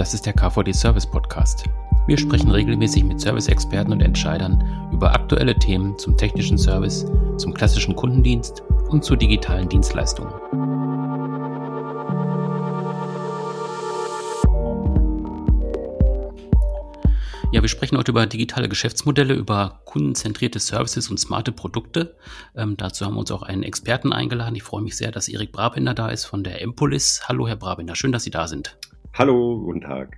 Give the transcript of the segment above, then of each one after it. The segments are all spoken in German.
Das ist der KVD Service Podcast. Wir sprechen regelmäßig mit Service-Experten und Entscheidern über aktuelle Themen zum technischen Service, zum klassischen Kundendienst und zu digitalen Dienstleistungen. Ja, wir sprechen heute über digitale Geschäftsmodelle, über kundenzentrierte Services und smarte Produkte. Ähm, dazu haben wir uns auch einen Experten eingeladen. Ich freue mich sehr, dass Erik Brabinder da ist von der Empolis. Hallo, Herr Brabinder, schön, dass Sie da sind. Hallo, guten Tag.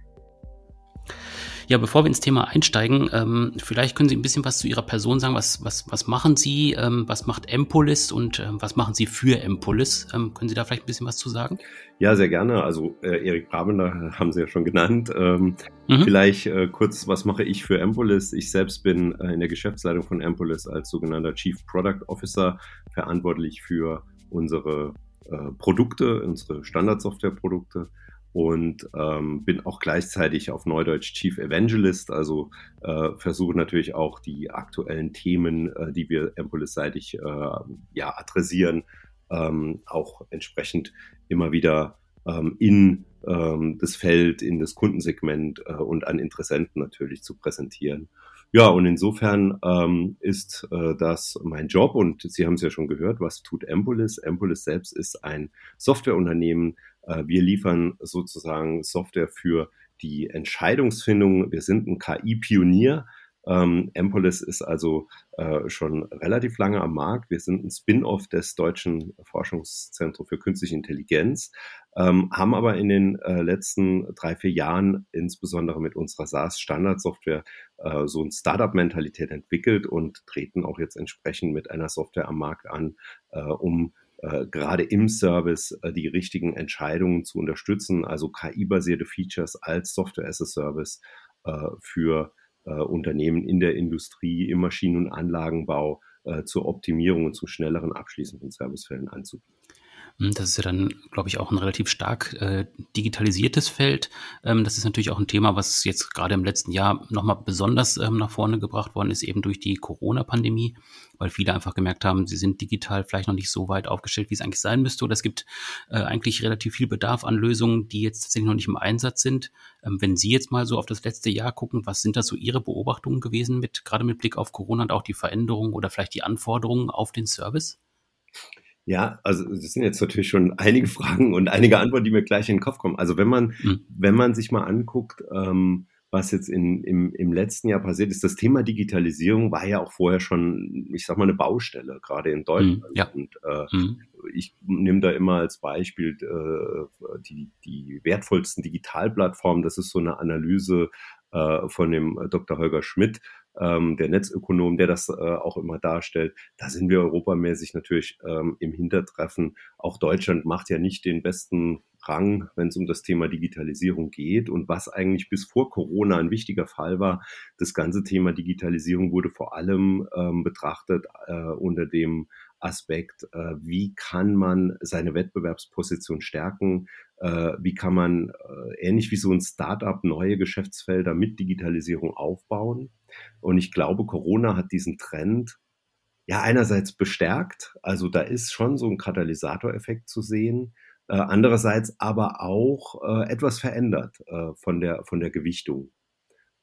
Ja, bevor wir ins Thema einsteigen, ähm, vielleicht können Sie ein bisschen was zu Ihrer Person sagen. Was, was, was machen Sie? Ähm, was macht Empolis und ähm, was machen Sie für Empolis? Ähm, können Sie da vielleicht ein bisschen was zu sagen? Ja, sehr gerne. Also äh, Erik Brabender haben Sie ja schon genannt. Ähm, mhm. Vielleicht äh, kurz, was mache ich für Empolis? Ich selbst bin äh, in der Geschäftsleitung von Empolis als sogenannter Chief Product Officer verantwortlich für unsere äh, Produkte, unsere Standardsoftwareprodukte und ähm, bin auch gleichzeitig auf Neudeutsch Chief Evangelist, also äh, versuche natürlich auch die aktuellen Themen, äh, die wir Empolis-seitig äh, ja, adressieren, ähm, auch entsprechend immer wieder ähm, in ähm, das Feld, in das Kundensegment äh, und an Interessenten natürlich zu präsentieren. Ja, und insofern ähm, ist äh, das mein Job und Sie haben es ja schon gehört, was tut Empolis? Empolis selbst ist ein Softwareunternehmen, wir liefern sozusagen Software für die Entscheidungsfindung. Wir sind ein KI-Pionier. Ähm, Empolis ist also äh, schon relativ lange am Markt. Wir sind ein Spin-off des Deutschen Forschungszentrums für Künstliche Intelligenz, ähm, haben aber in den äh, letzten drei, vier Jahren insbesondere mit unserer SaaS-Standardsoftware äh, so eine Startup-Mentalität entwickelt und treten auch jetzt entsprechend mit einer Software am Markt an, äh, um äh, gerade im Service äh, die richtigen Entscheidungen zu unterstützen, also KI-basierte Features als Software as a Service äh, für äh, Unternehmen in der Industrie, im Maschinen- und Anlagenbau äh, zur Optimierung und zum schnelleren Abschließen von Servicefällen anzubieten. Hm, das ist ja dann, glaube ich, auch ein relativ stark äh, digitalisiertes Feld. Ähm, das ist natürlich auch ein Thema, was jetzt gerade im letzten Jahr nochmal besonders ähm, nach vorne gebracht worden ist, eben durch die Corona-Pandemie, weil viele einfach gemerkt haben, sie sind digital vielleicht noch nicht so weit aufgestellt, wie es eigentlich sein müsste. Oder es gibt äh, eigentlich relativ viel Bedarf an Lösungen, die jetzt tatsächlich noch nicht im Einsatz sind. Ähm, wenn Sie jetzt mal so auf das letzte Jahr gucken, was sind da so Ihre Beobachtungen gewesen mit, gerade mit Blick auf Corona und auch die Veränderungen oder vielleicht die Anforderungen auf den Service? Ja, also das sind jetzt natürlich schon einige Fragen und einige Antworten, die mir gleich in den Kopf kommen. Also wenn man, mhm. wenn man sich mal anguckt, ähm, was jetzt in, im, im letzten Jahr passiert ist, das Thema Digitalisierung war ja auch vorher schon, ich sag mal, eine Baustelle, gerade in Deutschland. Mhm, ja. Und äh, mhm. ich nehme da immer als Beispiel äh, die, die wertvollsten Digitalplattformen. Das ist so eine Analyse äh, von dem Dr. Holger Schmidt, ähm, der Netzökonom, der das äh, auch immer darstellt. Da sind wir europamäßig natürlich ähm, im Hintertreffen. Auch Deutschland macht ja nicht den besten Rang, wenn es um das Thema Digitalisierung geht. Und was eigentlich bis vor Corona ein wichtiger Fall war, das ganze Thema Digitalisierung wurde vor allem ähm, betrachtet äh, unter dem Aspekt, äh, wie kann man seine Wettbewerbsposition stärken, äh, wie kann man äh, ähnlich wie so ein Startup neue Geschäftsfelder mit Digitalisierung aufbauen. Und ich glaube, Corona hat diesen Trend ja einerseits bestärkt, also da ist schon so ein Katalysatoreffekt zu sehen, äh, andererseits aber auch äh, etwas verändert äh, von der von der Gewichtung.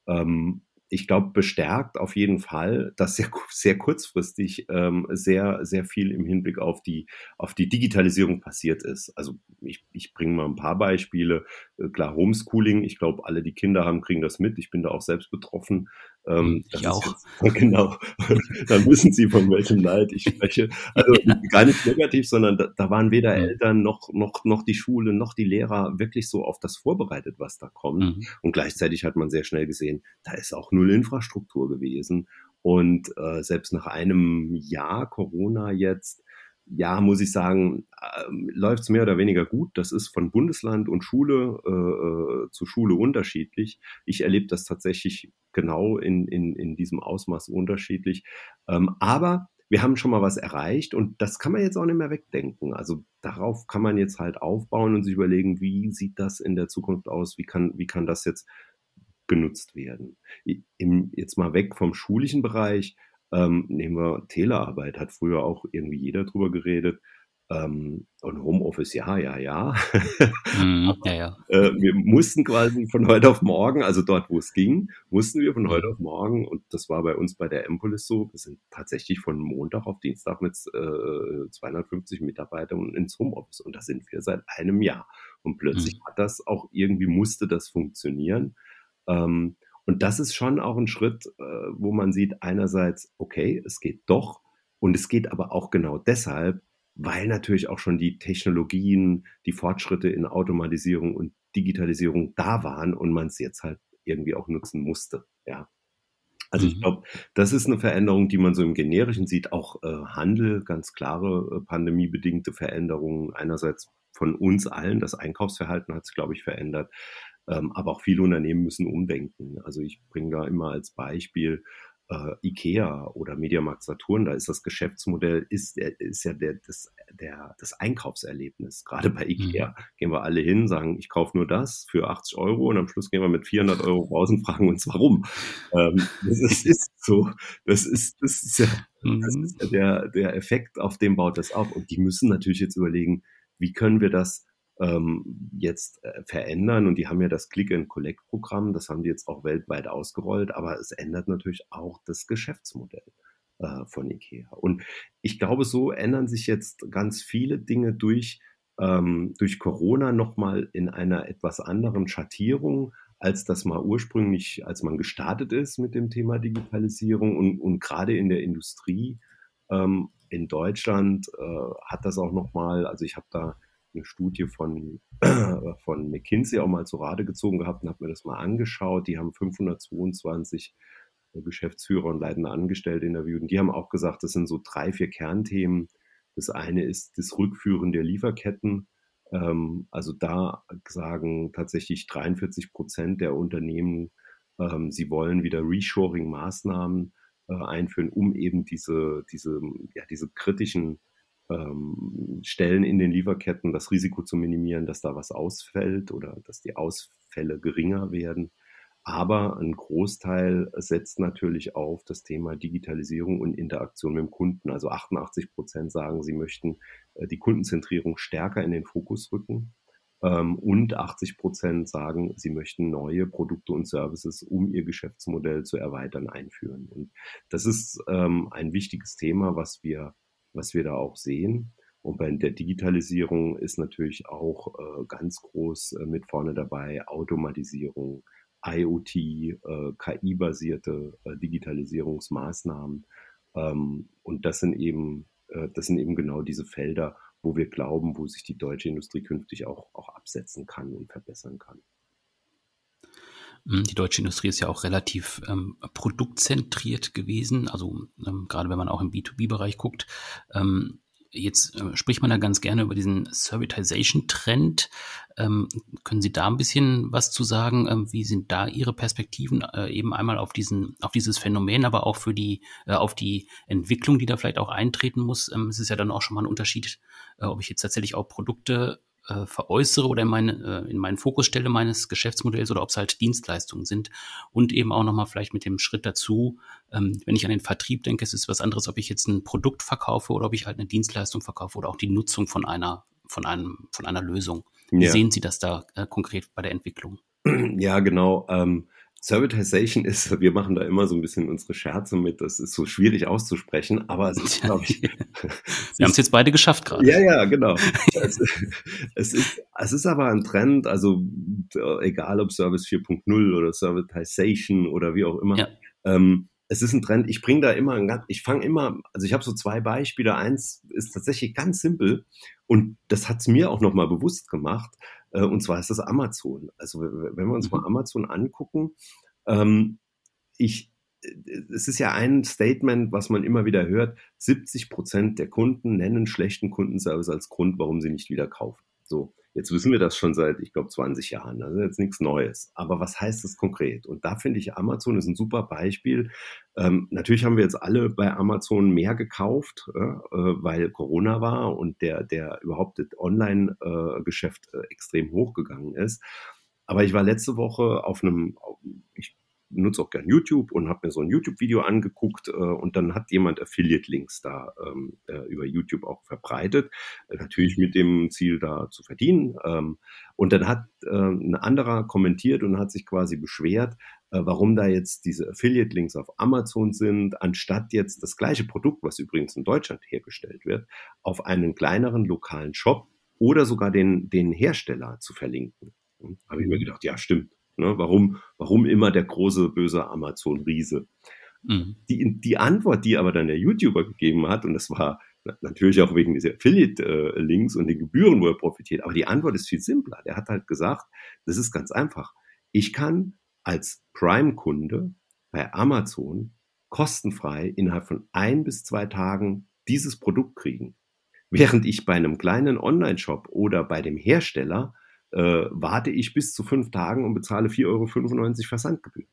Ähm, ich glaube, bestärkt auf jeden Fall, dass sehr, sehr kurzfristig ähm, sehr, sehr viel im Hinblick auf die, auf die Digitalisierung passiert ist. Also ich, ich bringe mal ein paar Beispiele. Äh, klar, Homeschooling, ich glaube, alle, die Kinder haben, kriegen das mit. Ich bin da auch selbst betroffen. Ähm, ich auch. Jetzt, genau. Dann wissen Sie, von welchem Leid ich spreche. Also ja. gar nicht negativ, sondern da, da waren weder mhm. Eltern noch, noch, noch die Schule noch die Lehrer wirklich so auf das vorbereitet, was da kommt. Mhm. Und gleichzeitig hat man sehr schnell gesehen, da ist auch null Infrastruktur gewesen. Und äh, selbst nach einem Jahr Corona jetzt ja, muss ich sagen, äh, läuft es mehr oder weniger gut. Das ist von Bundesland und Schule äh, äh, zu Schule unterschiedlich. Ich erlebe das tatsächlich genau in, in, in diesem Ausmaß unterschiedlich. Ähm, aber wir haben schon mal was erreicht und das kann man jetzt auch nicht mehr wegdenken. Also darauf kann man jetzt halt aufbauen und sich überlegen, wie sieht das in der Zukunft aus? Wie kann, wie kann das jetzt genutzt werden? Im, jetzt mal weg vom schulischen Bereich ähm, nehmen wir Telearbeit, hat früher auch irgendwie jeder drüber geredet. Ähm, und Homeoffice, ja, ja, ja. Mm, ja, ja. äh, wir mussten quasi von heute auf morgen, also dort, wo es ging, mussten wir von heute mhm. auf morgen, und das war bei uns bei der Empolis so, wir sind tatsächlich von Montag auf Dienstag mit äh, 250 Mitarbeitern ins Homeoffice. Und da sind wir seit einem Jahr. Und plötzlich mhm. hat das auch irgendwie, musste das funktionieren. Ähm, und das ist schon auch ein Schritt, äh, wo man sieht, einerseits, okay, es geht doch. Und es geht aber auch genau deshalb, weil natürlich auch schon die Technologien, die Fortschritte in Automatisierung und Digitalisierung da waren und man es jetzt halt irgendwie auch nutzen musste. Ja. Also ich mhm. glaube, das ist eine Veränderung, die man so im Generischen sieht. Auch äh, Handel, ganz klare äh, pandemiebedingte Veränderungen. Einerseits von uns allen, das Einkaufsverhalten hat sich, glaube ich, verändert. Ähm, aber auch viele Unternehmen müssen umdenken. Also ich bringe da immer als Beispiel äh, IKEA oder Mediamarkt Saturn, da ist das Geschäftsmodell, ist, ist ja der, das, der, das Einkaufserlebnis. Gerade bei IKEA mhm. gehen wir alle hin, sagen, ich kaufe nur das für 80 Euro und am Schluss gehen wir mit 400 Euro raus und fragen uns, warum. Ähm, das, ist, ist, so, das ist, das ist ja, das ist ja der, der Effekt, auf dem baut das auf. Und die müssen natürlich jetzt überlegen, wie können wir das ähm, jetzt äh, verändern. Und die haben ja das Click-and-Collect-Programm, das haben die jetzt auch weltweit ausgerollt, aber es ändert natürlich auch das Geschäftsmodell äh, von IKEA. Und ich glaube, so ändern sich jetzt ganz viele Dinge durch, ähm, durch Corona nochmal in einer etwas anderen Schattierung, als das mal ursprünglich, als man gestartet ist mit dem Thema Digitalisierung und, und gerade in der Industrie ähm, in Deutschland äh, hat das auch nochmal, also ich habe da eine Studie von, von McKinsey auch mal zu Rate gezogen gehabt und habe mir das mal angeschaut. Die haben 522 Geschäftsführer und leitende Angestellte interviewt. Und die haben auch gesagt, das sind so drei, vier Kernthemen. Das eine ist das Rückführen der Lieferketten. Ähm, also da sagen tatsächlich 43 Prozent der Unternehmen, ähm, sie wollen wieder Reshoring-Maßnahmen äh, einführen, um eben diese, diese, ja, diese kritischen ähm, Stellen in den Lieferketten, das Risiko zu minimieren, dass da was ausfällt oder dass die Ausfälle geringer werden. Aber ein Großteil setzt natürlich auf das Thema Digitalisierung und Interaktion mit dem Kunden. Also 88 Prozent sagen, sie möchten äh, die Kundenzentrierung stärker in den Fokus rücken. Ähm, und 80 Prozent sagen, sie möchten neue Produkte und Services, um ihr Geschäftsmodell zu erweitern, einführen. Und das ist ähm, ein wichtiges Thema, was wir was wir da auch sehen. Und bei der Digitalisierung ist natürlich auch äh, ganz groß äh, mit vorne dabei Automatisierung, IoT, äh, KI-basierte äh, Digitalisierungsmaßnahmen. Ähm, und das sind eben, äh, das sind eben genau diese Felder, wo wir glauben, wo sich die deutsche Industrie künftig auch, auch absetzen kann und verbessern kann. Hm, die deutsche Industrie ist ja auch relativ ähm, produktzentriert gewesen. Also ähm, gerade wenn man auch im B2B-Bereich guckt. Ähm, jetzt äh, spricht man da ganz gerne über diesen Servitization-Trend. Ähm, können Sie da ein bisschen was zu sagen? Ähm, wie sind da Ihre Perspektiven äh, eben einmal auf diesen, auf dieses Phänomen, aber auch für die, äh, auf die Entwicklung, die da vielleicht auch eintreten muss? Ähm, es ist ja dann auch schon mal ein Unterschied, äh, ob ich jetzt tatsächlich auch Produkte äh, veräußere oder in, meine, äh, in meinen Fokus stelle meines Geschäftsmodells oder ob es halt Dienstleistungen sind. Und eben auch nochmal vielleicht mit dem Schritt dazu, ähm, wenn ich an den Vertrieb denke, es ist was anderes, ob ich jetzt ein Produkt verkaufe oder ob ich halt eine Dienstleistung verkaufe oder auch die Nutzung von einer, von einem, von einer Lösung. Wie ja. sehen Sie das da äh, konkret bei der Entwicklung? Ja, genau. Ähm, Servitization ist, wir machen da immer so ein bisschen unsere Scherze mit, das ist so schwierig auszusprechen, aber es ist, glaube ich. wir haben es jetzt beide geschafft gerade. Ja, ja, genau. es, es, ist, es ist aber ein Trend, also egal ob Service 4.0 oder Servitization oder wie auch immer. Ja. Ähm, es ist ein Trend. Ich bringe da immer, ein, ich fange immer, also ich habe so zwei Beispiele. Eins ist tatsächlich ganz simpel und das hat es mir auch nochmal bewusst gemacht. Äh, und zwar ist das Amazon. Also wenn wir uns mhm. mal Amazon angucken, ähm, ich, äh, es ist ja ein Statement, was man immer wieder hört. 70 Prozent der Kunden nennen schlechten Kundenservice als Grund, warum sie nicht wieder kaufen. So. Jetzt wissen wir das schon seit, ich glaube, 20 Jahren. Das ist jetzt nichts Neues. Aber was heißt das konkret? Und da finde ich, Amazon ist ein super Beispiel. Ähm, natürlich haben wir jetzt alle bei Amazon mehr gekauft, äh, weil Corona war und der, der überhaupt das Online-Geschäft äh, extrem hochgegangen ist. Aber ich war letzte Woche auf einem, ich nutze auch gern YouTube und habe mir so ein YouTube-Video angeguckt äh, und dann hat jemand Affiliate-Links da ähm, äh, über YouTube auch verbreitet, äh, natürlich mit dem Ziel da zu verdienen. Ähm, und dann hat äh, ein anderer kommentiert und hat sich quasi beschwert, äh, warum da jetzt diese Affiliate-Links auf Amazon sind, anstatt jetzt das gleiche Produkt, was übrigens in Deutschland hergestellt wird, auf einen kleineren lokalen Shop oder sogar den, den Hersteller zu verlinken. Hm, Habe ich mir gedacht, ja, stimmt. Ne? Warum, warum immer der große, böse Amazon-Riese? Mhm. Die, die Antwort, die aber dann der YouTuber gegeben hat, und das war natürlich auch wegen dieser Affiliate-Links und den Gebühren, wo er profitiert, aber die Antwort ist viel simpler. Der hat halt gesagt, das ist ganz einfach. Ich kann als Prime-Kunde bei Amazon kostenfrei innerhalb von ein bis zwei Tagen dieses Produkt kriegen. Während ich bei einem kleinen Online-Shop oder bei dem Hersteller äh, warte ich bis zu fünf Tagen und bezahle 4,95 Euro Versandgebühr.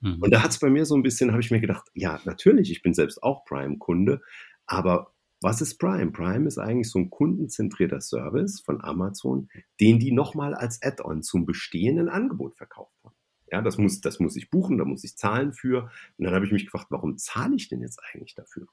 Mhm. Und da hat es bei mir so ein bisschen, habe ich mir gedacht, ja, natürlich, ich bin selbst auch Prime-Kunde, aber was ist Prime? Prime ist eigentlich so ein kundenzentrierter Service von Amazon, den die nochmal als Add-on zum bestehenden Angebot verkauft haben. Ja, das muss, das muss ich buchen, da muss ich zahlen für. Und dann habe ich mich gefragt, warum zahle ich denn jetzt eigentlich dafür?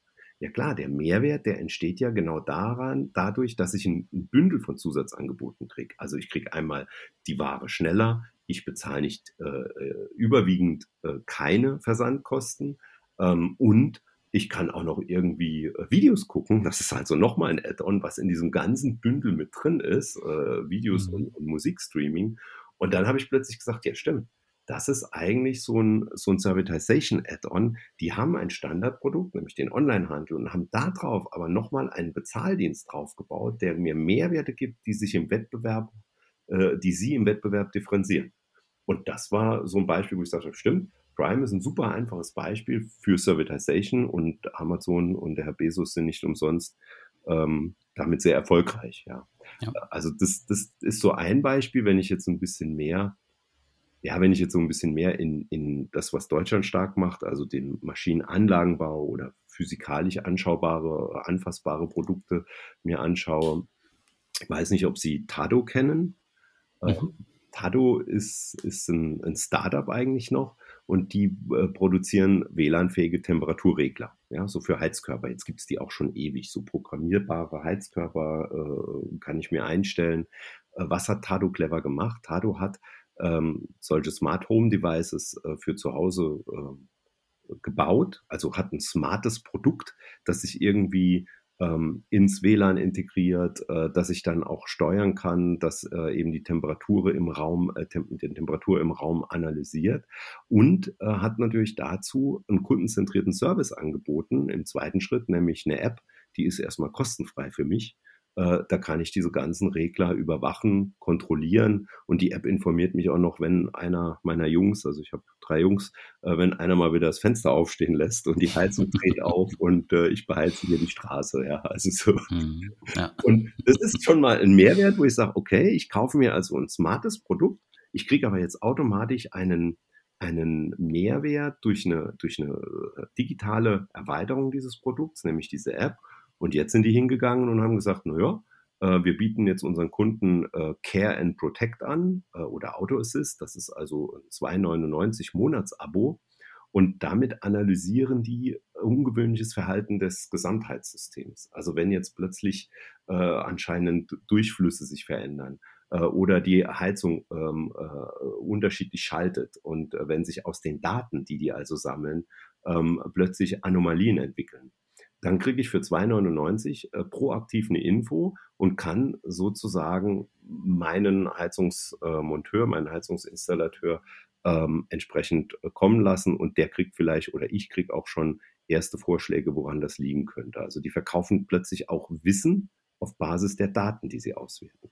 Ja klar, der Mehrwert, der entsteht ja genau daran, dadurch, dass ich ein, Bündel von Zusatzangeboten kriege. Also ich kriege einmal die Ware schneller, ich bezahle nicht äh, äh, überwiegend äh, keine Versandkosten ähm, und ich kann auch noch irgendwie äh, Videos gucken. Das ist also nochmal ein Add-on, was in diesem ganzen Bündel mit drin ist, äh, Videos mhm. und, und Musikstreaming. Und dann habe ich plötzlich gesagt, ja stimmt, das ist eigentlich so ein, so ein Servitization-Add-on. Die haben ein Standardprodukt, nämlich den Onlinehandel, und haben darauf aber nochmal einen Bezahldienst draufgebaut, der mir Mehrwerte gibt, die sich im Wettbewerb, äh, die sie im Wettbewerb differenzieren. Und das war so ein Beispiel, wo ich sagte, stimmt, Prime ist ein super einfaches Beispiel für Servitization und Amazon und der Herr Bezos sind nicht umsonst ähm, damit sehr erfolgreich. Ja. ja. Also das, das ist so ein Beispiel, wenn ich jetzt ein bisschen mehr ja, wenn ich jetzt so ein bisschen mehr in, in das, was Deutschland stark macht, also den Maschinenanlagenbau oder physikalisch anschaubare, anfassbare Produkte mir anschaue, ich weiß nicht, ob Sie Tado kennen. Äh, mhm. Tado ist, ist ein, ein Startup eigentlich noch und die äh, produzieren WLAN-fähige Temperaturregler, ja, so für Heizkörper. Jetzt gibt es die auch schon ewig, so programmierbare Heizkörper äh, kann ich mir einstellen. Äh, was hat Tado clever gemacht? Tado hat ähm, solche Smart Home Devices äh, für zu Hause äh, gebaut, also hat ein smartes Produkt, das sich irgendwie ähm, ins WLAN integriert, äh, dass ich dann auch steuern kann, dass äh, eben die Temperatur im Raum, äh, die Temperatur im Raum analysiert. Und äh, hat natürlich dazu einen kundenzentrierten Service angeboten im zweiten Schritt, nämlich eine App, die ist erstmal kostenfrei für mich da kann ich diese ganzen Regler überwachen, kontrollieren und die App informiert mich auch noch, wenn einer meiner Jungs, also ich habe drei Jungs, äh, wenn einer mal wieder das Fenster aufstehen lässt und die Heizung dreht auf und äh, ich beheize hier die Straße. Ja, also so. Mhm, ja. Und das ist schon mal ein Mehrwert, wo ich sage, okay, ich kaufe mir also ein smartes Produkt, ich kriege aber jetzt automatisch einen einen Mehrwert durch eine, durch eine äh, digitale Erweiterung dieses Produkts, nämlich diese App. Und jetzt sind die hingegangen und haben gesagt, naja, äh, wir bieten jetzt unseren Kunden äh, Care and Protect an äh, oder Auto Assist. Das ist also ein 2,99 Monatsabo. Und damit analysieren die ungewöhnliches Verhalten des Gesamtheitssystems. Also wenn jetzt plötzlich äh, anscheinend Durchflüsse sich verändern äh, oder die Heizung ähm, äh, unterschiedlich schaltet und wenn sich aus den Daten, die die also sammeln, ähm, plötzlich Anomalien entwickeln, dann kriege ich für 2,99 äh, proaktiv eine Info und kann sozusagen meinen Heizungsmonteur, meinen Heizungsinstallateur ähm, entsprechend äh, kommen lassen und der kriegt vielleicht oder ich kriege auch schon erste Vorschläge, woran das liegen könnte. Also die verkaufen plötzlich auch Wissen auf Basis der Daten, die sie auswerten.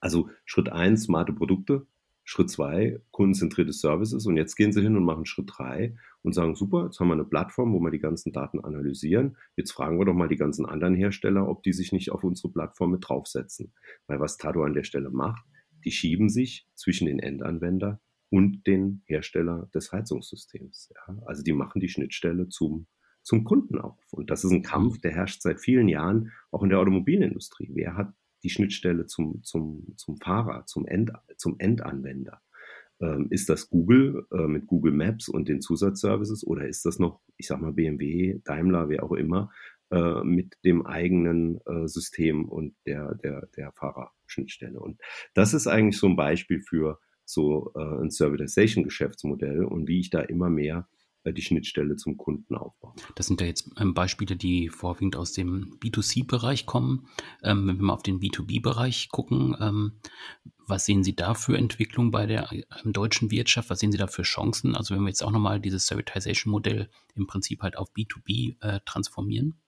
Also Schritt eins smarte Produkte, Schritt zwei, kundenzentrierte Services. Und jetzt gehen sie hin und machen Schritt drei und sagen, super, jetzt haben wir eine Plattform, wo wir die ganzen Daten analysieren. Jetzt fragen wir doch mal die ganzen anderen Hersteller, ob die sich nicht auf unsere Plattform mit draufsetzen. Weil was Tado an der Stelle macht, die schieben sich zwischen den Endanwender und den Hersteller des Heizungssystems. Ja? Also die machen die Schnittstelle zum, zum Kunden auf. Und das ist ein Kampf, der herrscht seit vielen Jahren auch in der Automobilindustrie. Wer hat die Schnittstelle zum, zum, zum Fahrer, zum, End, zum Endanwender. Ähm, ist das Google äh, mit Google Maps und den Zusatzservices oder ist das noch, ich sag mal, BMW, Daimler, wer auch immer, äh, mit dem eigenen äh, System und der, der, der Fahrerschnittstelle? Und das ist eigentlich so ein Beispiel für so äh, ein Servitization-Geschäftsmodell und wie ich da immer mehr die Schnittstelle zum Kunden aufbauen. Das sind ja jetzt ähm, Beispiele, die vorwiegend aus dem B2C-Bereich kommen. Ähm, wenn wir mal auf den B2B-Bereich gucken, ähm, was sehen Sie da für Entwicklung bei der deutschen Wirtschaft? Was sehen Sie da für Chancen? Also wenn wir jetzt auch nochmal dieses Servitization-Modell im Prinzip halt auf B2B äh, transformieren?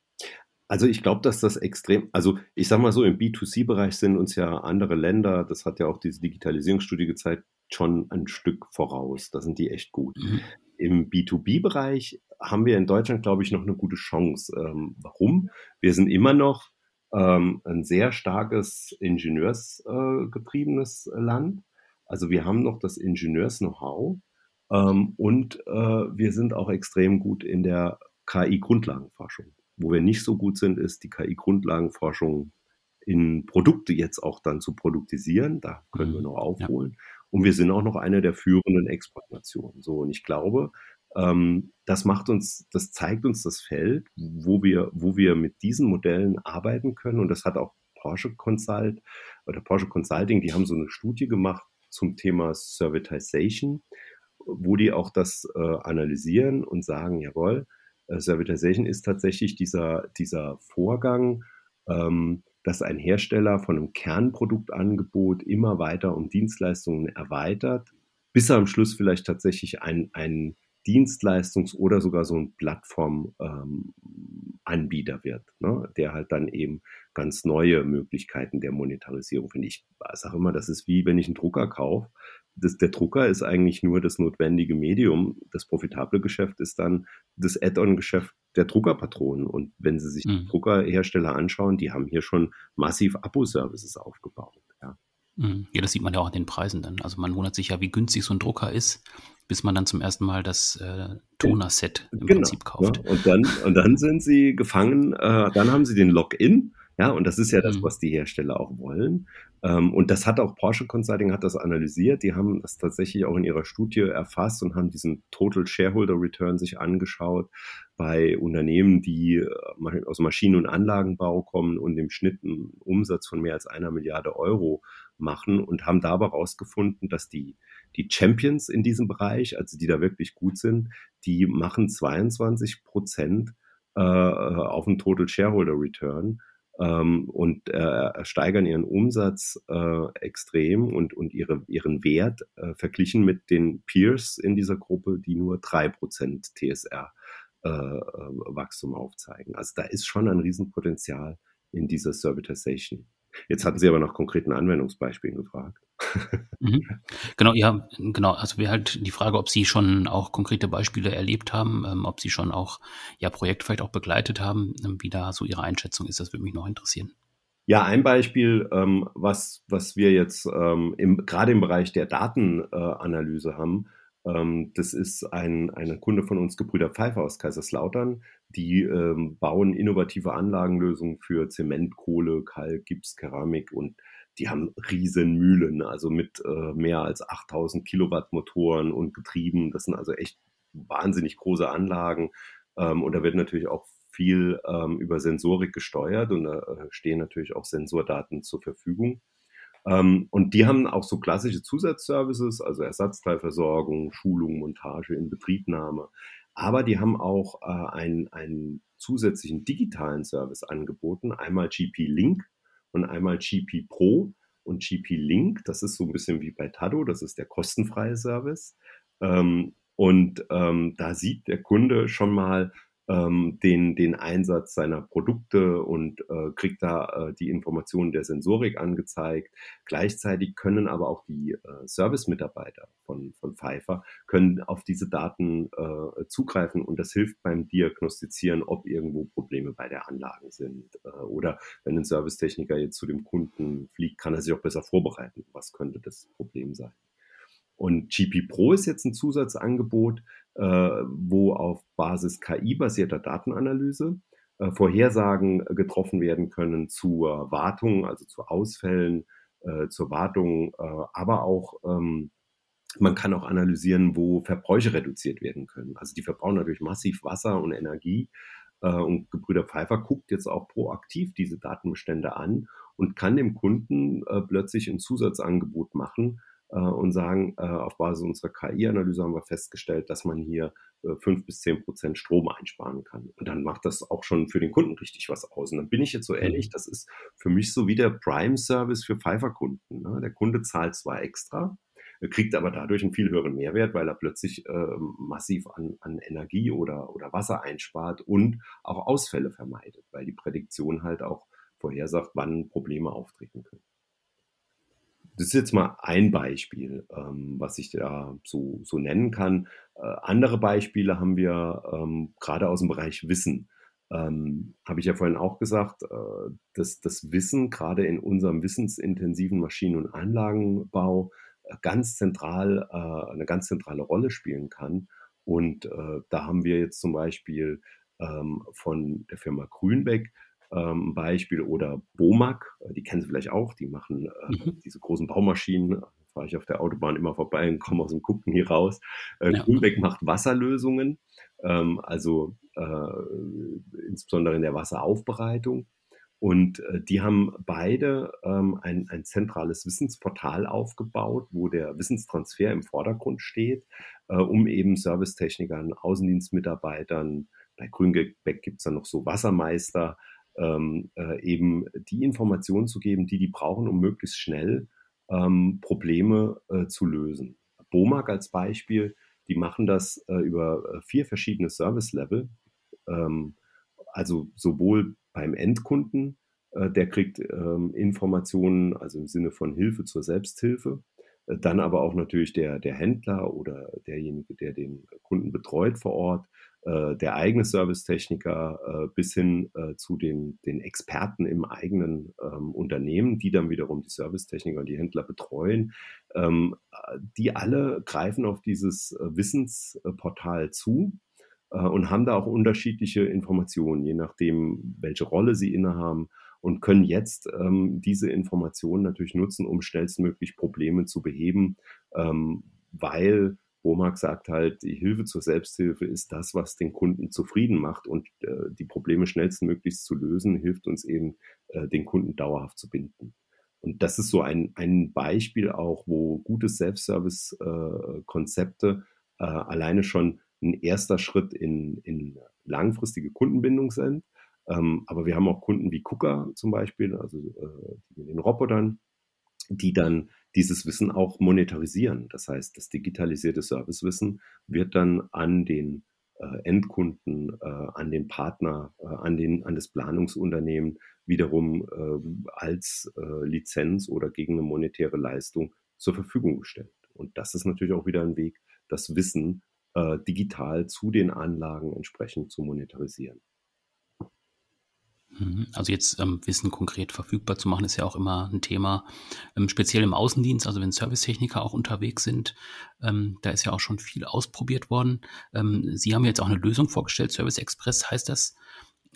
Also ich glaube, dass das extrem, also ich sage mal so, im B2C-Bereich sind uns ja andere Länder, das hat ja auch diese Digitalisierungsstudie gezeigt, schon ein Stück voraus. Da sind die echt gut. Mhm. Im B2B-Bereich haben wir in Deutschland, glaube ich, noch eine gute Chance. Ähm, warum? Wir sind immer noch ähm, ein sehr starkes ingenieursgetriebenes äh, Land. Also wir haben noch das Ingenieurs-Know-how ähm, und äh, wir sind auch extrem gut in der KI-Grundlagenforschung. Wo wir nicht so gut sind, ist die KI-Grundlagenforschung in Produkte jetzt auch dann zu produktisieren. Da können wir mhm. noch aufholen. Ja. Und wir sind auch noch eine der führenden Exportnationen. So, und ich glaube, ähm, das macht uns, das zeigt uns das Feld, wo wir, wo wir mit diesen Modellen arbeiten können. Und das hat auch Porsche Consult oder Porsche Consulting, die haben so eine Studie gemacht zum Thema Servitization, wo die auch das äh, analysieren und sagen, jawohl, äh, Servitization ist tatsächlich dieser, dieser Vorgang, ähm, dass ein Hersteller von einem Kernproduktangebot immer weiter um Dienstleistungen erweitert, bis er am Schluss vielleicht tatsächlich ein, ein Dienstleistungs- oder sogar so ein Plattformanbieter ähm, wird, ne? der halt dann eben ganz neue Möglichkeiten der Monetarisierung findet. Ich sage immer, das ist wie wenn ich einen Drucker kaufe. Das, der Drucker ist eigentlich nur das notwendige Medium. Das profitable Geschäft ist dann das Add-on-Geschäft der Druckerpatronen. Und wenn Sie sich mhm. die Druckerhersteller anschauen, die haben hier schon massiv Abo-Services aufgebaut. Ja. Mhm. ja, das sieht man ja auch an den Preisen dann. Also man wundert sich ja, wie günstig so ein Drucker ist, bis man dann zum ersten Mal das äh, Toner-Set im genau, Prinzip kauft. Ja, und, dann, und dann sind sie gefangen, äh, dann haben sie den Login ja, und das ist ja das, mhm. was die Hersteller auch wollen. Ähm, und das hat auch Porsche Consulting hat das analysiert. Die haben das tatsächlich auch in ihrer Studie erfasst und haben diesen Total Shareholder Return sich angeschaut bei Unternehmen, die äh, aus Maschinen- und Anlagenbau kommen und im Schnitt einen Umsatz von mehr als einer Milliarde Euro machen und haben dabei herausgefunden, dass die, die Champions in diesem Bereich, also die da wirklich gut sind, die machen 22 Prozent äh, auf einen Total Shareholder Return ähm, und äh, steigern ihren Umsatz äh, extrem und, und ihre, ihren Wert äh, verglichen mit den Peers in dieser Gruppe, die nur drei Prozent TSR äh, äh, Wachstum aufzeigen. Also da ist schon ein Riesenpotenzial in dieser Servitization. Jetzt hatten Sie aber nach konkreten Anwendungsbeispielen gefragt. Mhm. Genau, ja, genau. Also wir halt die Frage, ob Sie schon auch konkrete Beispiele erlebt haben, ähm, ob Sie schon auch ja Projekte vielleicht auch begleitet haben, ähm, wie da so Ihre Einschätzung ist, das würde mich noch interessieren. Ja, ein Beispiel, ähm, was, was wir jetzt ähm, im, gerade im Bereich der Datenanalyse äh, haben, ähm, das ist ein, ein Kunde von uns, Gebrüder Pfeiffer aus Kaiserslautern. Die ähm, bauen innovative Anlagenlösungen für Zement, Kohle, Kalk, Gips, Keramik und die haben riesen Mühlen, also mit äh, mehr als 8000 Kilowatt Motoren und Getrieben. Das sind also echt wahnsinnig große Anlagen. Ähm, und da wird natürlich auch viel ähm, über Sensorik gesteuert und da äh, stehen natürlich auch Sensordaten zur Verfügung. Ähm, und die haben auch so klassische Zusatzservices, also Ersatzteilversorgung, Schulung, Montage, Inbetriebnahme. Aber die haben auch äh, einen, einen zusätzlichen digitalen Service angeboten, einmal GP Link und einmal GP Pro. Und GP Link, das ist so ein bisschen wie bei Tado, das ist der kostenfreie Service. Ähm, und ähm, da sieht der Kunde schon mal, ähm, den, den Einsatz seiner Produkte und äh, kriegt da äh, die Informationen der Sensorik angezeigt. Gleichzeitig können aber auch die äh, Service-Mitarbeiter von, von Pfeiffer können auf diese Daten äh, zugreifen und das hilft beim Diagnostizieren, ob irgendwo Probleme bei der Anlage sind. Äh, oder wenn ein Servicetechniker jetzt zu dem Kunden fliegt, kann er sich auch besser vorbereiten. Was könnte das Problem sein? Und GP Pro ist jetzt ein Zusatzangebot, wo auf Basis KI-basierter Datenanalyse äh, Vorhersagen getroffen werden können zur Wartung, also zu Ausfällen, äh, zur Wartung, äh, aber auch ähm, man kann auch analysieren, wo Verbräuche reduziert werden können. Also die verbrauchen natürlich massiv Wasser und Energie. Äh, und Gebrüder Pfeiffer guckt jetzt auch proaktiv diese Datenbestände an und kann dem Kunden äh, plötzlich ein Zusatzangebot machen, äh, und sagen, äh, auf Basis unserer KI-Analyse haben wir festgestellt, dass man hier äh, fünf bis zehn Prozent Strom einsparen kann. Und dann macht das auch schon für den Kunden richtig was aus. Und dann bin ich jetzt so mhm. ehrlich, das ist für mich so wie der Prime-Service für Pfeiffer-Kunden. Ne? Der Kunde zahlt zwar extra, kriegt aber dadurch einen viel höheren Mehrwert, weil er plötzlich äh, massiv an, an Energie oder, oder Wasser einspart und auch Ausfälle vermeidet, weil die Prädiktion halt auch vorhersagt, wann Probleme auftreten können. Das ist jetzt mal ein Beispiel, ähm, was ich da so, so nennen kann. Äh, andere Beispiele haben wir ähm, gerade aus dem Bereich Wissen. Ähm, Habe ich ja vorhin auch gesagt, äh, dass das Wissen gerade in unserem wissensintensiven Maschinen- und Anlagenbau äh, ganz zentral, äh, eine ganz zentrale Rolle spielen kann. Und äh, da haben wir jetzt zum Beispiel ähm, von der Firma Grünbeck ähm, Beispiel oder Bomag, äh, die kennen Sie vielleicht auch, die machen äh, mhm. diese großen Baumaschinen, fahre ich auf der Autobahn immer vorbei und komme aus dem Gucken hier raus. Äh, ja. Grünbeck macht Wasserlösungen, ähm, also äh, insbesondere in der Wasseraufbereitung. Und äh, die haben beide ähm, ein, ein zentrales Wissensportal aufgebaut, wo der Wissenstransfer im Vordergrund steht, äh, um eben Servicetechnikern, Außendienstmitarbeitern, bei Grünbeck gibt es dann noch so Wassermeister, ähm, äh, eben die Informationen zu geben, die die brauchen, um möglichst schnell ähm, Probleme äh, zu lösen. BOMAG als Beispiel, die machen das äh, über äh, vier verschiedene Service-Level, ähm, also sowohl beim Endkunden, äh, der kriegt ähm, Informationen, also im Sinne von Hilfe zur Selbsthilfe, äh, dann aber auch natürlich der, der Händler oder derjenige, der den Kunden betreut vor Ort, der eigene Servicetechniker äh, bis hin äh, zu den, den Experten im eigenen ähm, Unternehmen, die dann wiederum die Servicetechniker und die Händler betreuen. Ähm, die alle greifen auf dieses äh, Wissensportal zu äh, und haben da auch unterschiedliche Informationen, je nachdem, welche Rolle sie innehaben und können jetzt ähm, diese Informationen natürlich nutzen, um schnellstmöglich Probleme zu beheben, ähm, weil Womark sagt halt, die Hilfe zur Selbsthilfe ist das, was den Kunden zufrieden macht und äh, die Probleme schnellstmöglichst zu lösen, hilft uns eben, äh, den Kunden dauerhaft zu binden. Und das ist so ein, ein Beispiel auch, wo gute Self-Service-Konzepte äh, alleine schon ein erster Schritt in, in langfristige Kundenbindung sind. Ähm, aber wir haben auch Kunden wie Kuka zum Beispiel, also äh, mit den Robotern, die dann dieses Wissen auch monetarisieren. Das heißt, das digitalisierte Servicewissen wird dann an den äh, Endkunden, äh, an den Partner, äh, an, den, an das Planungsunternehmen wiederum äh, als äh, Lizenz oder gegen eine monetäre Leistung zur Verfügung gestellt. Und das ist natürlich auch wieder ein Weg, das Wissen äh, digital zu den Anlagen entsprechend zu monetarisieren. Mhm. Also jetzt ähm, Wissen konkret verfügbar zu machen, ist ja auch immer ein Thema, ähm, speziell im Außendienst, also wenn Servicetechniker auch unterwegs sind, ähm, da ist ja auch schon viel ausprobiert worden. Ähm, Sie haben jetzt auch eine Lösung vorgestellt, Service Express heißt das.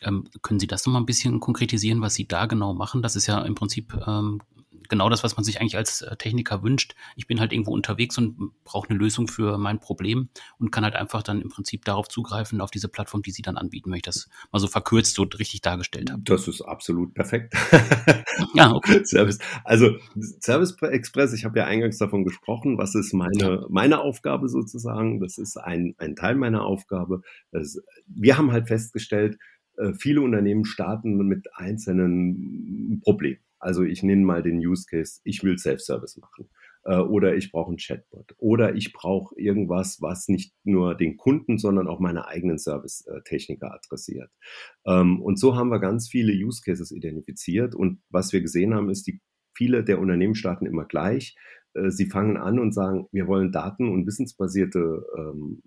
Ähm, können Sie das nochmal ein bisschen konkretisieren, was Sie da genau machen? Das ist ja im Prinzip ähm, genau das, was man sich eigentlich als äh, Techniker wünscht. Ich bin halt irgendwo unterwegs und brauche eine Lösung für mein Problem und kann halt einfach dann im Prinzip darauf zugreifen, auf diese Plattform, die Sie dann anbieten, wenn ich das mal so verkürzt so richtig dargestellt habe. Das ist absolut perfekt. ja, okay. Service. Also Service Express, ich habe ja eingangs davon gesprochen, was ist meine, meine Aufgabe sozusagen. Das ist ein, ein Teil meiner Aufgabe. Das, wir haben halt festgestellt, äh, viele Unternehmen starten mit einzelnen Problemen. Also ich nenne mal den Use Case, ich will Self-Service machen äh, oder ich brauche ein Chatbot oder ich brauche irgendwas, was nicht nur den Kunden, sondern auch meine eigenen Service-Techniker adressiert. Ähm, und so haben wir ganz viele Use Cases identifiziert und was wir gesehen haben, ist, die viele der Unternehmen starten immer gleich. Äh, sie fangen an und sagen, wir wollen daten- und wissensbasierte ähm,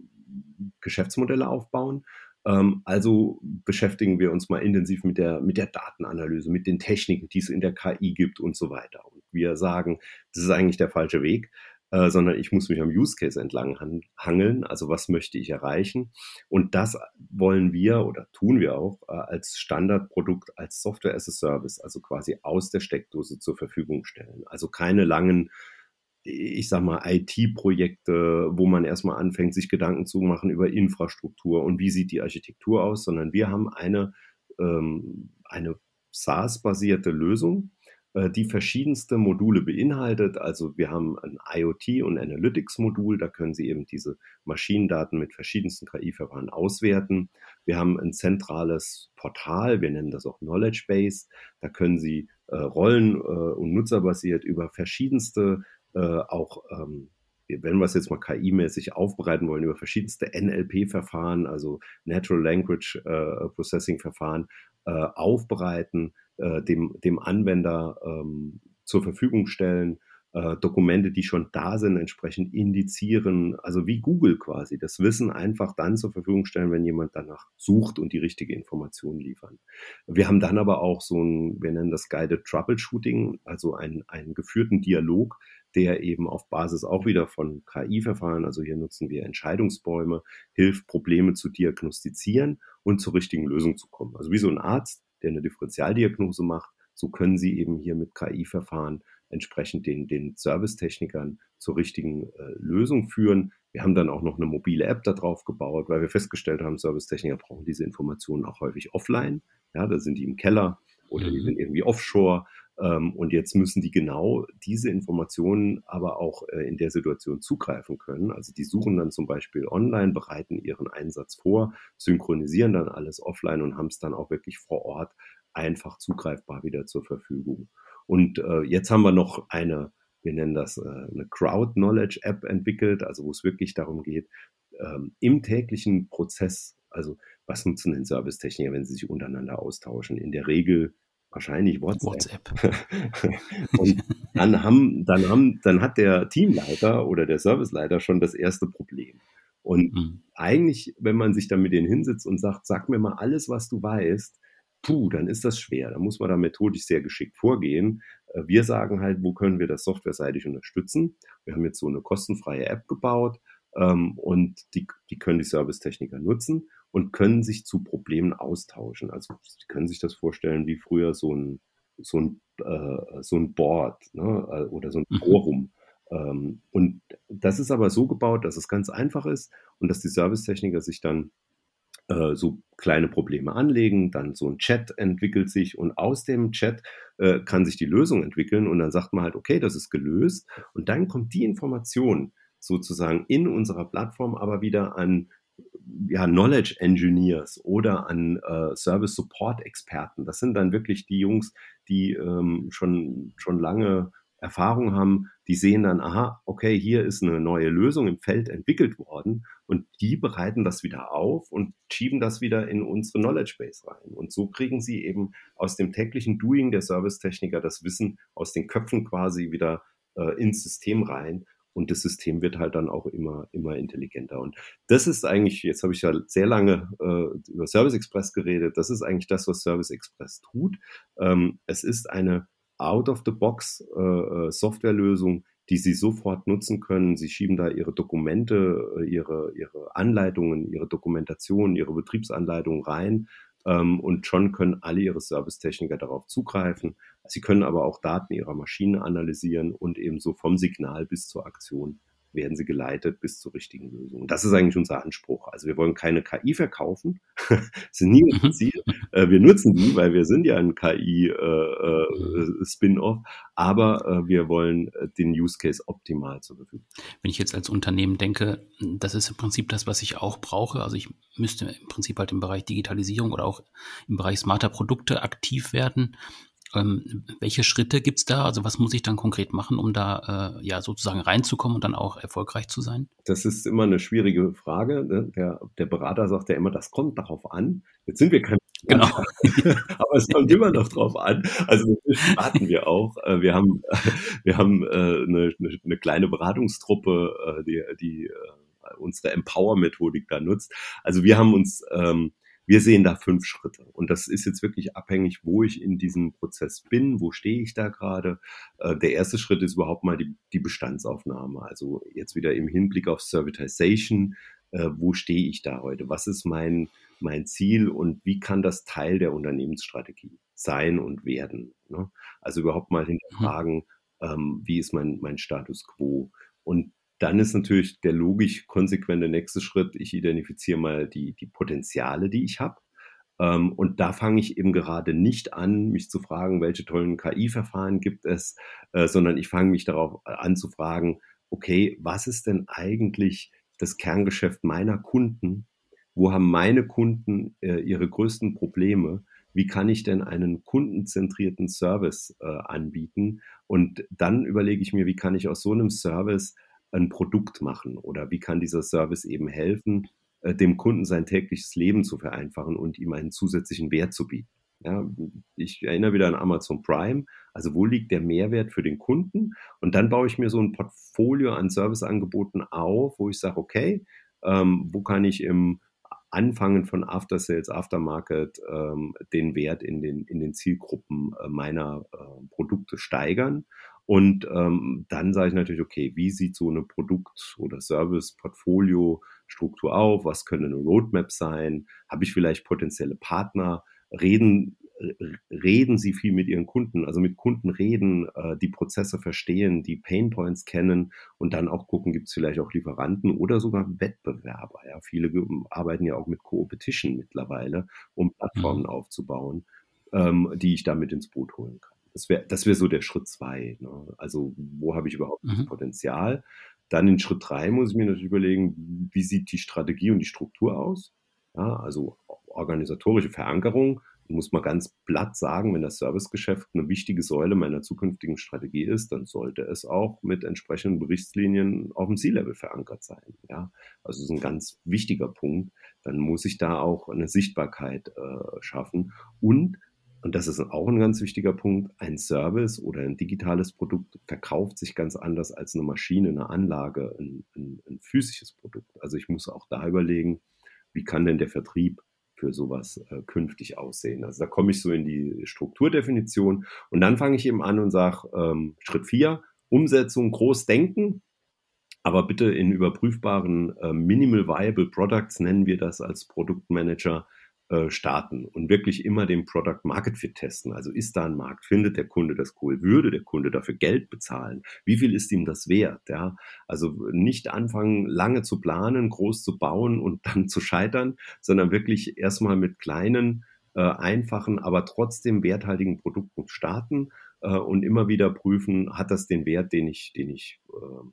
Geschäftsmodelle aufbauen also beschäftigen wir uns mal intensiv mit der, mit der Datenanalyse, mit den Techniken, die es in der KI gibt und so weiter. Und wir sagen, das ist eigentlich der falsche Weg. Äh, sondern ich muss mich am Use Case entlang hangeln. Also was möchte ich erreichen? Und das wollen wir oder tun wir auch äh, als Standardprodukt, als Software as a Service, also quasi aus der Steckdose zur Verfügung stellen. Also keine langen ich sag mal, IT-Projekte, wo man erstmal anfängt, sich Gedanken zu machen über Infrastruktur und wie sieht die Architektur aus, sondern wir haben eine, ähm, eine SaaS-basierte Lösung, äh, die verschiedenste Module beinhaltet. Also wir haben ein IoT- und Analytics-Modul, da können Sie eben diese Maschinendaten mit verschiedensten KI-Verfahren auswerten. Wir haben ein zentrales Portal, wir nennen das auch Knowledge Base, da können Sie äh, rollen- äh, und nutzerbasiert über verschiedenste auch ähm, wenn wir es jetzt mal KI-mäßig aufbereiten wollen, über verschiedenste NLP-Verfahren, also Natural Language äh, Processing-Verfahren, äh, aufbereiten, äh, dem, dem Anwender ähm, zur Verfügung stellen, äh, Dokumente, die schon da sind, entsprechend indizieren, also wie Google quasi, das Wissen einfach dann zur Verfügung stellen, wenn jemand danach sucht und die richtige Information liefern. Wir haben dann aber auch so ein, wir nennen das Guided Troubleshooting, also einen, einen geführten Dialog, der eben auf Basis auch wieder von KI-Verfahren, also hier nutzen wir Entscheidungsbäume, hilft, Probleme zu diagnostizieren und zur richtigen Lösung zu kommen. Also wie so ein Arzt, der eine Differentialdiagnose macht, so können Sie eben hier mit KI-Verfahren entsprechend den, den Servicetechnikern zur richtigen äh, Lösung führen. Wir haben dann auch noch eine mobile App da drauf gebaut, weil wir festgestellt haben, Servicetechniker brauchen diese Informationen auch häufig offline. Ja, da sind die im Keller oder die mhm. sind irgendwie offshore. Ähm, und jetzt müssen die genau diese Informationen aber auch äh, in der Situation zugreifen können. Also die suchen dann zum Beispiel online, bereiten ihren Einsatz vor, synchronisieren dann alles offline und haben es dann auch wirklich vor Ort einfach zugreifbar wieder zur Verfügung. Und äh, jetzt haben wir noch eine, wir nennen das äh, eine Crowd Knowledge App entwickelt, also wo es wirklich darum geht, ähm, im täglichen Prozess, also was nutzen denn Servicetechniker, wenn sie sich untereinander austauschen? In der Regel wahrscheinlich WhatsApp. WhatsApp. und dann haben, dann haben, dann hat der Teamleiter oder der Serviceleiter schon das erste Problem. Und mhm. eigentlich, wenn man sich dann mit denen hinsetzt und sagt, sag mir mal alles, was du weißt, puh, dann ist das schwer. Da muss man da methodisch sehr geschickt vorgehen. Äh, wir sagen halt, wo können wir das softwareseitig unterstützen? Wir haben jetzt so eine kostenfreie App gebaut ähm, und die, die können die Servicetechniker nutzen und können sich zu Problemen austauschen. Also Sie können sich das vorstellen wie früher so ein, so ein, äh, so ein Board ne? Äh, oder so ein mhm. Forum. Ähm, und das ist aber so gebaut, dass es ganz einfach ist und dass die Servicetechniker sich dann äh, so kleine Probleme anlegen, dann so ein Chat entwickelt sich und aus dem Chat äh, kann sich die Lösung entwickeln und dann sagt man halt, okay, das ist gelöst und dann kommt die Information sozusagen in unserer Plattform aber wieder an ja, Knowledge Engineers oder an äh, Service Support Experten. Das sind dann wirklich die Jungs, die ähm, schon, schon lange Erfahrung haben, die sehen dann, aha, okay, hier ist eine neue Lösung im Feld entwickelt worden und die bereiten das wieder auf und schieben das wieder in unsere Knowledge Base rein. Und so kriegen sie eben aus dem täglichen Doing der Servicetechniker das Wissen aus den Köpfen quasi wieder äh, ins System rein und das System wird halt dann auch immer, immer intelligenter. Und das ist eigentlich, jetzt habe ich ja sehr lange äh, über Service Express geredet, das ist eigentlich das, was Service Express tut. Ähm, es ist eine out-of-the-box äh, äh, Softwarelösung, die Sie sofort nutzen können. Sie schieben da Ihre Dokumente, äh, Ihre, Ihre Anleitungen, Ihre Dokumentation, Ihre Betriebsanleitungen rein ähm, und schon können alle Ihre Servicetechniker darauf zugreifen. Sie können aber auch Daten Ihrer Maschine analysieren und ebenso vom Signal bis zur Aktion werden sie geleitet bis zur richtigen Lösung. Das ist eigentlich unser Anspruch. Also wir wollen keine KI verkaufen. das ist nie unser mhm. Ziel. Äh, wir nutzen die, weil wir sind ja ein KI-Spin-off, äh, äh, aber wir wollen den Use Case optimal zur Verfügung. Wenn ich jetzt als Unternehmen denke, das ist im Prinzip das, was ich auch brauche. Also ich müsste im Prinzip halt im Bereich Digitalisierung oder auch im Bereich smarter Produkte aktiv werden. Ähm, welche Schritte gibt's da? Also was muss ich dann konkret machen, um da äh, ja sozusagen reinzukommen und dann auch erfolgreich zu sein? Das ist immer eine schwierige Frage. Ne? Der, der Berater sagt ja immer, das kommt darauf an. Jetzt sind wir kein Genau. Aber es kommt immer noch drauf an. Also starten wir auch. Äh, wir haben, wir haben äh, eine, eine kleine Beratungstruppe, äh, die, die unsere Empower-Methodik da nutzt. Also wir haben uns ähm, wir sehen da fünf Schritte. Und das ist jetzt wirklich abhängig, wo ich in diesem Prozess bin, wo stehe ich da gerade. Äh, der erste Schritt ist überhaupt mal die, die Bestandsaufnahme. Also jetzt wieder im Hinblick auf Servitization. Äh, wo stehe ich da heute? Was ist mein, mein Ziel und wie kann das Teil der Unternehmensstrategie sein und werden? Ne? Also überhaupt mal hinterfragen, Ähm, wie ist mein, mein Status quo? Und dann ist natürlich der logisch konsequente nächste Schritt, ich identifiziere mal die, die Potenziale, die ich habe. Ähm, und da fange ich eben gerade nicht an, mich zu fragen, welche tollen KI-Verfahren gibt es, äh, sondern ich fange mich darauf äh, an zu fragen, okay, was ist denn eigentlich das Kerngeschäft meiner Kunden? Wo haben meine Kunden äh, ihre größten Probleme? Wie kann ich denn einen kundenzentrierten Service äh, anbieten? Und dann überlege ich mir, wie kann ich aus so einem Service ein Produkt machen oder wie kann dieser Service eben helfen, äh, dem Kunden sein tägliches Leben zu vereinfachen und ihm einen zusätzlichen Wert zu bieten. Ja, ich erinnere wieder an Amazon Prime. Also wo liegt der Mehrwert für den Kunden? Und dann baue ich mir so ein Portfolio an Serviceangeboten auf, wo ich sage, okay, ähm, wo kann ich im Anfangen von After Sales, Aftermarket ähm, den Wert in den, in den Zielgruppen äh, meiner äh, Produkte steigern und ähm, dann sage ich natürlich, okay, wie sieht so eine Produkt- oder Service-Portfolio-Struktur auf? Was könnte eine Roadmap sein? Habe ich vielleicht potenzielle Partner? Reden, reden Sie viel mit Ihren Kunden, also mit Kunden reden, äh, die Prozesse verstehen, die Painpoints kennen und dann auch gucken, gibt es vielleicht auch Lieferanten oder sogar Wettbewerber. Ja? Viele arbeiten ja auch mit Co-Opetition mittlerweile, um Plattformen mhm. aufzubauen, ähm, die ich damit ins Boot holen kann. Das wäre das wär so der Schritt zwei. Ne? Also wo habe ich überhaupt mhm. das Potenzial? Dann in Schritt drei muss ich mir natürlich überlegen, wie sieht die Strategie und die Struktur aus? Ja, also organisatorische Verankerung, muss man ganz platt sagen, wenn das Servicegeschäft eine wichtige Säule meiner zukünftigen Strategie ist, dann sollte es auch mit entsprechenden Berichtslinien auf dem C-Level verankert sein. Ja, also das ist ein ganz wichtiger Punkt. Dann muss ich da auch eine Sichtbarkeit äh, schaffen und und das ist auch ein ganz wichtiger Punkt, ein Service oder ein digitales Produkt verkauft sich ganz anders als eine Maschine, eine Anlage, ein, ein, ein physisches Produkt. Also ich muss auch da überlegen, wie kann denn der Vertrieb für sowas äh, künftig aussehen. Also da komme ich so in die Strukturdefinition und dann fange ich eben an und sage, ähm, Schritt vier Umsetzung, groß denken, aber bitte in überprüfbaren äh, Minimal Viable Products nennen wir das als Produktmanager äh, starten und wirklich immer den Product Market Fit testen. Also ist da ein Markt? Findet der Kunde das cool? Würde der Kunde dafür Geld bezahlen? Wie viel ist ihm das wert? Ja, also nicht anfangen, lange zu planen, groß zu bauen und dann zu scheitern, sondern wirklich erstmal mit kleinen, äh, einfachen, aber trotzdem werthaltigen Produkten starten äh, und immer wieder prüfen, hat das den Wert, den ich, den ich, äh,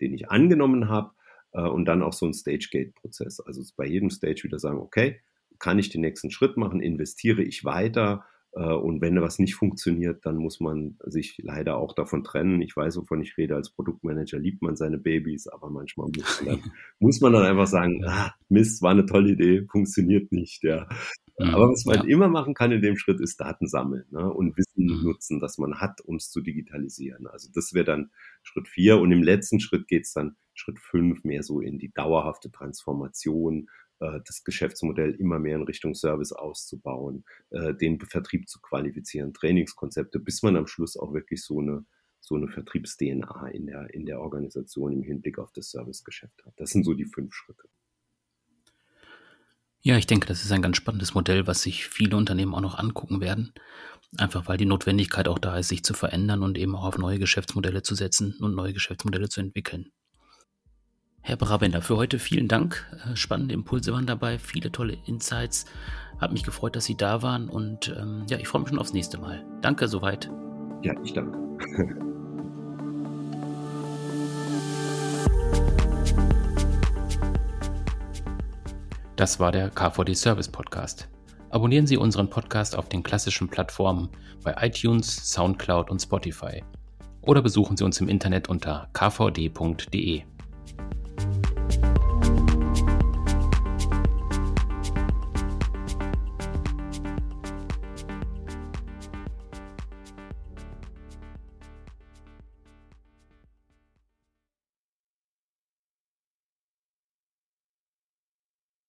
den ich angenommen habe? Äh, und dann auch so ein Stage-Gate-Prozess. Also bei jedem Stage wieder sagen, okay, kann ich den nächsten Schritt machen, investiere ich weiter äh, und wenn was nicht funktioniert, dann muss man sich leider auch davon trennen. Ich weiß, wovon ich rede. Als Produktmanager liebt man seine Babys, aber manchmal muss man dann, muss man dann einfach sagen, ah, Mist, war eine tolle Idee, funktioniert nicht. Ja. Mhm, aber was man ja. immer machen kann in dem Schritt, ist Daten sammeln ne, und Wissen mhm. nutzen, das man hat, um es zu digitalisieren. Also das wäre dann Schritt vier. Und im letzten Schritt geht es dann Schritt fünf mehr so in die dauerhafte Transformation, das Geschäftsmodell immer mehr in Richtung Service auszubauen, äh, den Vertrieb zu qualifizieren, Trainingskonzepte, bis man am Schluss auch wirklich so eine so eine Vertriebs-DNA in der, in der Organisation im Hinblick auf das Servicegeschäft hat. Das sind so die fünf Schritte. Ja, ich denke, das ist ein ganz spannendes Modell, was sich viele Unternehmen auch noch angucken werden. Einfach weil die Notwendigkeit auch da ist, sich zu verändern und eben auch auf neue Geschäftsmodelle zu setzen und neue Geschäftsmodelle zu entwickeln. Herr Brabender, für heute vielen Dank. Äh, spannende Impulse waren dabei, viele tolle Insights. Hat mich gefreut, dass Sie da waren und ähm, ja, ich freue mich schon aufs nächste Mal. Danke soweit. Ja, ich danke. Das war der KVD Service Podcast. Abonnieren Sie unseren Podcast auf den klassischen Plattformen bei iTunes, SoundCloud und Spotify. Oder besuchen Sie uns im Internet unter kvd.de.